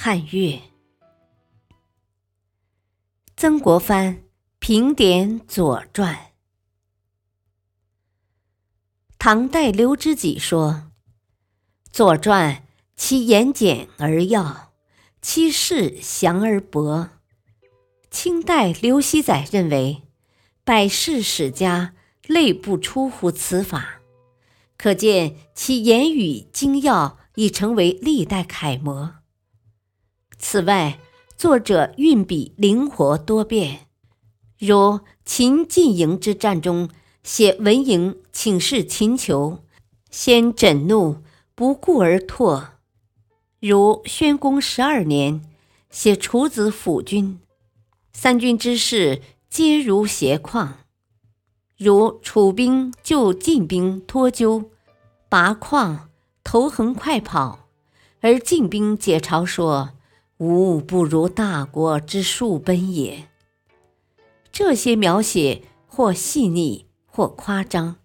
汉乐，曾国藩评点《左传》。唐代刘知己说：“《左传》其言简而要，其事详而博。”清代刘熙载认为：“百世史家类不出乎此法。”可见其言语精要，已成为历代楷模。此外，作者运笔灵活多变，如秦晋营之战中写文营请示秦求，先枕怒，不顾而拓；如宣公十二年写楚子辅军，三军之事皆如斜况；如楚兵救晋兵脱臼，拔矿，头横快跑，而晋兵解嘲说。无不如大国之数奔也。这些描写或细腻，或夸张，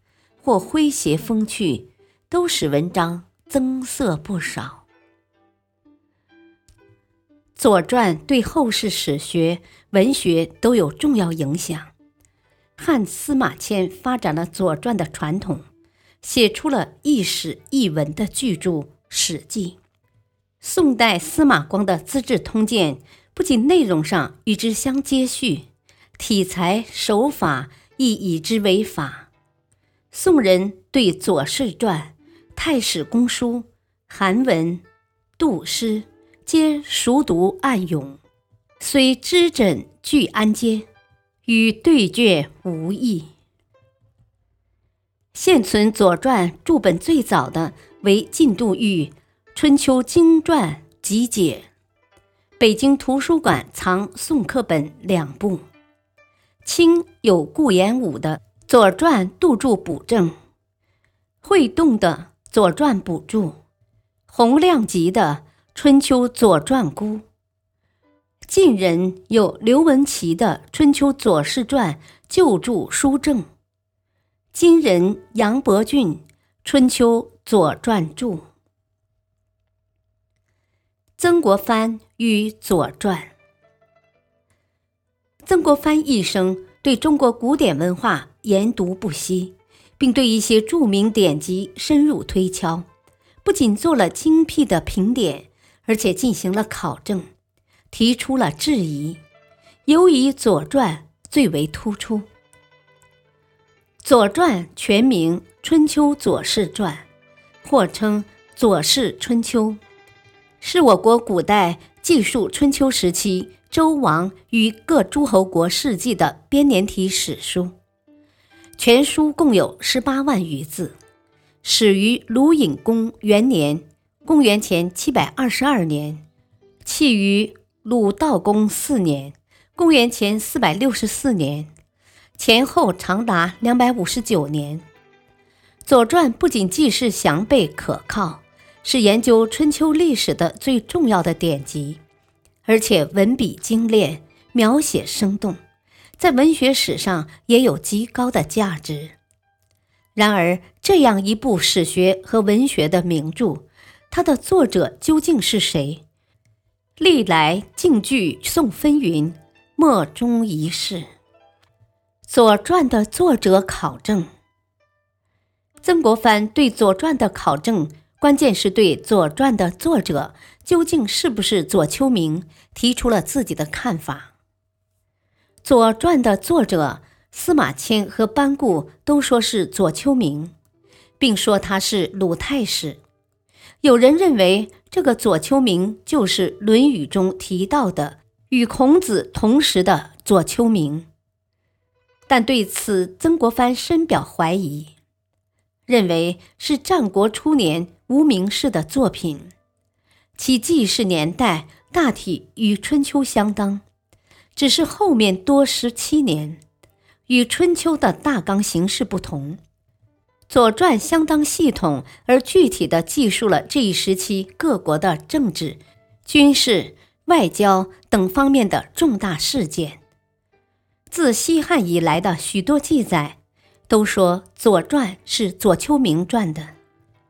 或诙谐风趣，都使文章增色不少。《左传》对后世史学、文学都有重要影响。汉司马迁发展了《左传》的传统，写出了一史一文的巨著《史记》。宋代司马光的《资治通鉴》不仅内容上与之相接续，体裁手法亦以之为法。宋人对《左氏传》《太史公书》《韩文》《杜诗》皆熟读暗咏，虽知枕俱安皆，与对卷无异。现存《左传》注本最早的为晋杜预。《春秋经传集解》，北京图书馆藏宋刻本两部。清有顾炎武的《左传》杜注补正，会动的《左传补注》，洪亮吉的《春秋左传孤》。晋人有刘文琪的《春秋左氏传旧注书证》，今人杨伯峻《春秋左传注》。曾国藩与《左传》。曾国藩一生对中国古典文化研读不息，并对一些著名典籍深入推敲，不仅做了精辟的评点，而且进行了考证，提出了质疑。尤以《左传》最为突出。《左传》全名《春秋左氏传》，或称《左氏春秋》。是我国古代记述春秋时期周王与各诸侯国事迹的编年体史书，全书共有十八万余字，始于鲁隐公元年（公元前七百二十二年），弃于鲁道公四年（公元前四百六十四年），前后长达两百五十九年。《左传》不仅记事详备可靠。是研究春秋历史的最重要的典籍，而且文笔精炼，描写生动，在文学史上也有极高的价值。然而，这样一部史学和文学的名著，它的作者究竟是谁？历来竞据宋分云，莫衷一是。《左传》的作者考证，曾国藩对《左传》的考证。关键是对《左传》的作者究竟是不是左丘明提出了自己的看法。《左传》的作者司马迁和班固都说是左丘明，并说他是鲁太史。有人认为这个左丘明就是《论语》中提到的与孔子同时的左丘明，但对此曾国藩深表怀疑，认为是战国初年。无名氏的作品，其记事年代大体与春秋相当，只是后面多十七年，与春秋的大纲形式不同。《左传》相当系统而具体的记述了这一时期各国的政治、军事、外交等方面的重大事件。自西汉以来的许多记载，都说《左传》是左丘明传的。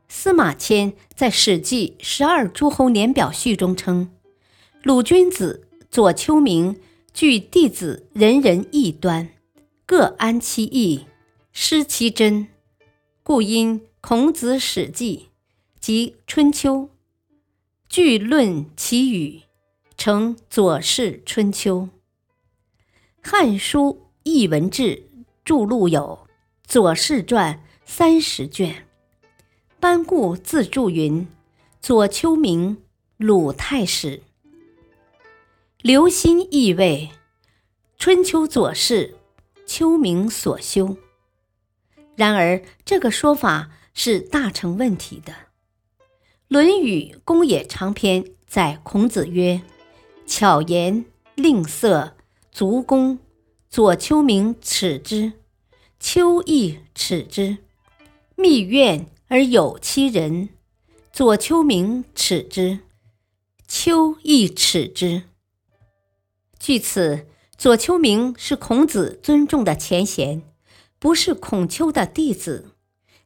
司马迁在《史记十二诸侯年表序》中称：“鲁君子左丘明据弟子人人异端，各安其意，失其真，故因孔子《史记》及《春秋》，据论其语，成《左氏春秋》。”《汉书·艺文志》著录有《左氏传》三十卷。班固自注云：“左丘明，鲁太史。”留心意味，春秋左氏，丘明所修。然而，这个说法是大成问题的。《论语·公冶长篇》载孔子曰：“巧言令色。”足弓，左丘明耻之，丘亦耻之。密怨而有其人，左丘明耻之，丘亦耻之。据此，左丘明是孔子尊重的前贤，不是孔丘的弟子，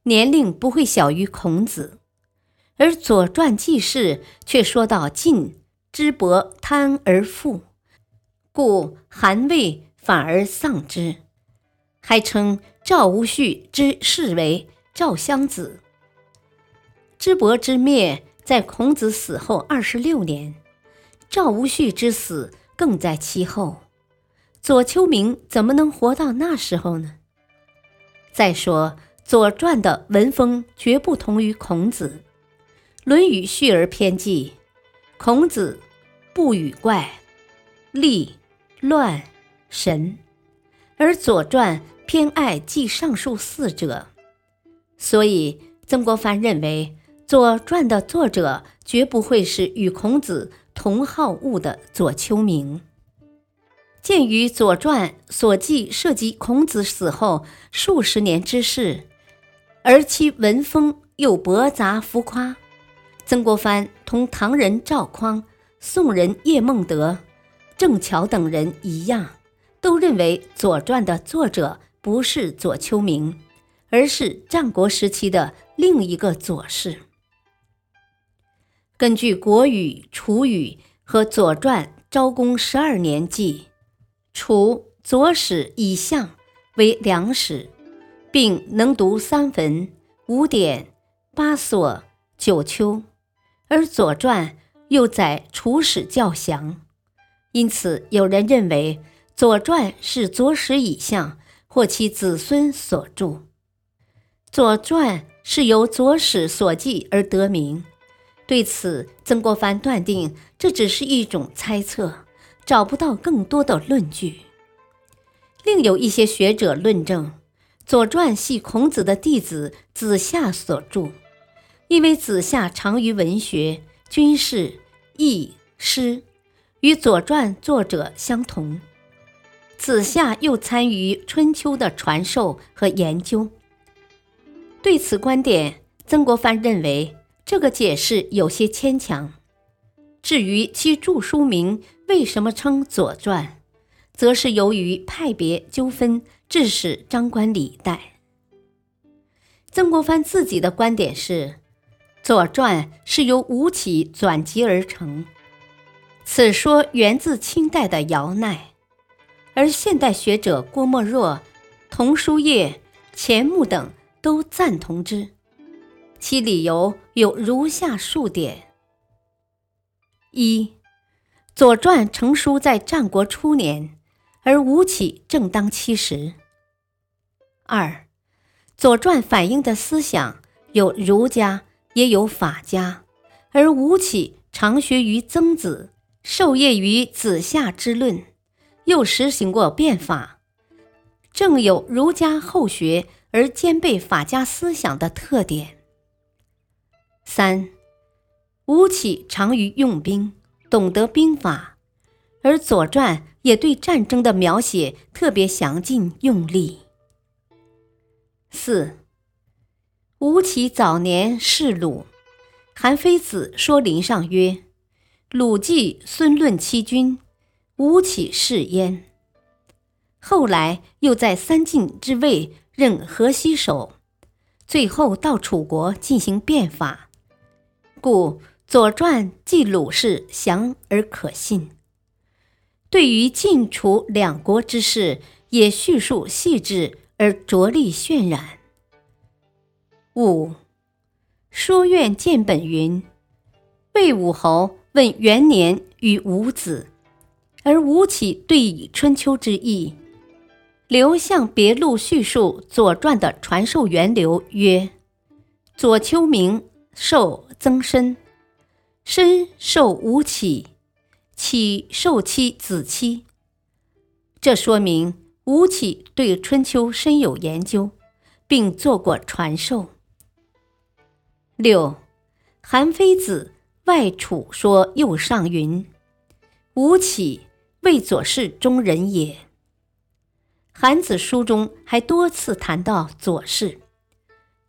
年龄不会小于孔子。而《左传》记事却说到晋之伯贪而富。故韩魏反而丧之，还称赵无恤之士为赵襄子。支伯之灭在孔子死后二十六年，赵无恤之死更在其后。左丘明怎么能活到那时候呢？再说《左传》的文风绝不同于孔子，《论语序而偏记》，孔子不与怪，立。乱神，而《左传》偏爱记上述四者，所以曾国藩认为《左传》的作者绝不会是与孔子同好恶的左丘明。鉴于《左传》所记涉及孔子死后数十年之事，而其文风又驳杂浮夸，曾国藩同唐人赵匡、宋人叶梦得。郑桥等人一样，都认为《左传》的作者不是左丘明，而是战国时期的另一个左氏。根据《国语》《楚语》和《左传》昭公十二年记，楚左史以相为良史，并能读三文、五典、八所、九丘，而《左传》又载楚史较详。因此，有人认为《左传》是左史以相或其子孙所著，《左传》是由左史所记而得名。对此，曾国藩断定这只是一种猜测，找不到更多的论据。另有一些学者论证，《左传》系孔子的弟子子夏所著，因为子夏长于文学、军事、易、诗。与《左传》作者相同，子夏又参与春秋的传授和研究。对此观点，曾国藩认为这个解释有些牵强。至于其著书名为什么称《左传》，则是由于派别纠纷致使张冠李戴。曾国藩自己的观点是，《左传》是由吴起转辑而成。此说源自清代的姚鼐，而现代学者郭沫若、童书业、钱穆等都赞同之。其理由有如下数点：一，《左传》成书在战国初年，而吴起正当其时；二，《左传》反映的思想有儒家，也有法家，而吴起常学于曾子。受业于子夏之论，又实行过变法，正有儒家后学而兼备法家思想的特点。三，吴起长于用兵，懂得兵法，而《左传》也对战争的描写特别详尽用力。四，吴起早年仕鲁，韩非子说林上曰：“鲁季孙论七君，吴起是焉。”后来又在三晋之位任河西守，最后到楚国进行变法，故《左传》记鲁事详而可信。对于晋楚两国之事，也叙述细致而着力渲染。五，说苑见本云：魏武侯问元年与伍子，而吴起对以春秋之意。刘向别录叙述《左传》的传授源流曰：“左丘明受曾参，参受吴起，起受其子期。”这说明吴起对春秋深有研究，并做过传授。六，韩非子外储说右上云：“吴起为左氏中人也。”韩子书中还多次谈到左氏，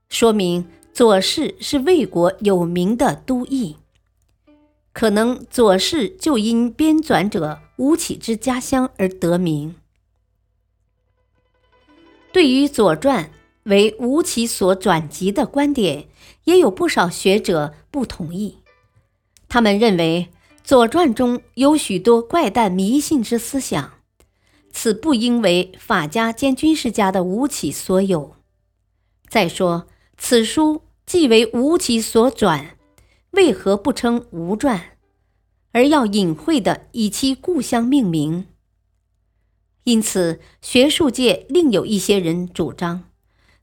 说明左氏是魏国有名的都邑。可能左氏就因编纂者吴起之家乡而得名。对于《左传》为吴起所转籍的观点，也有不少学者不同意。他们认为，《左传》中有许多怪诞迷信之思想。此不应为法家兼军事家的吴起所有。再说，此书既为吴起所转，为何不称吴传，而要隐晦的以其故乡命名？因此，学术界另有一些人主张，《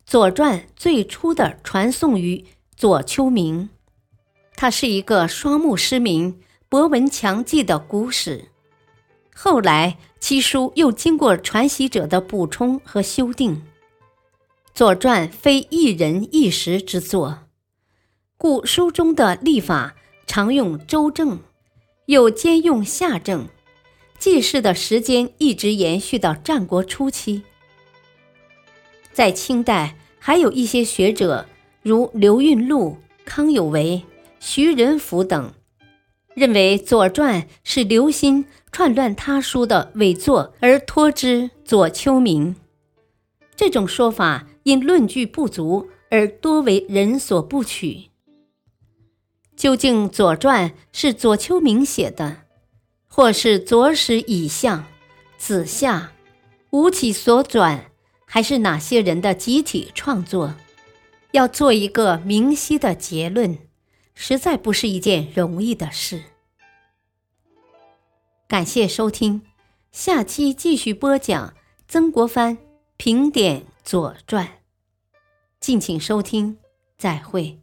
左传》最初的传颂于左丘明，他是一个双目失明、博闻强记的古史。后来，其书又经过传习者的补充和修订，《左传》非一人一时之作，故书中的历法常用周正，又兼用夏正，记事的时间一直延续到战国初期。在清代，还有一些学者，如刘运禄、康有为、徐仁甫等。认为《左传》是刘歆串乱他书的伪作，而托之左丘明。这种说法因论据不足而多为人所不取。究竟《左传》是左丘明写的，或是左史乙相、子夏、吴起所转，还是哪些人的集体创作？要做一个明晰的结论。实在不是一件容易的事。感谢收听，下期继续播讲曾国藩评点《左传》，敬请收听，再会。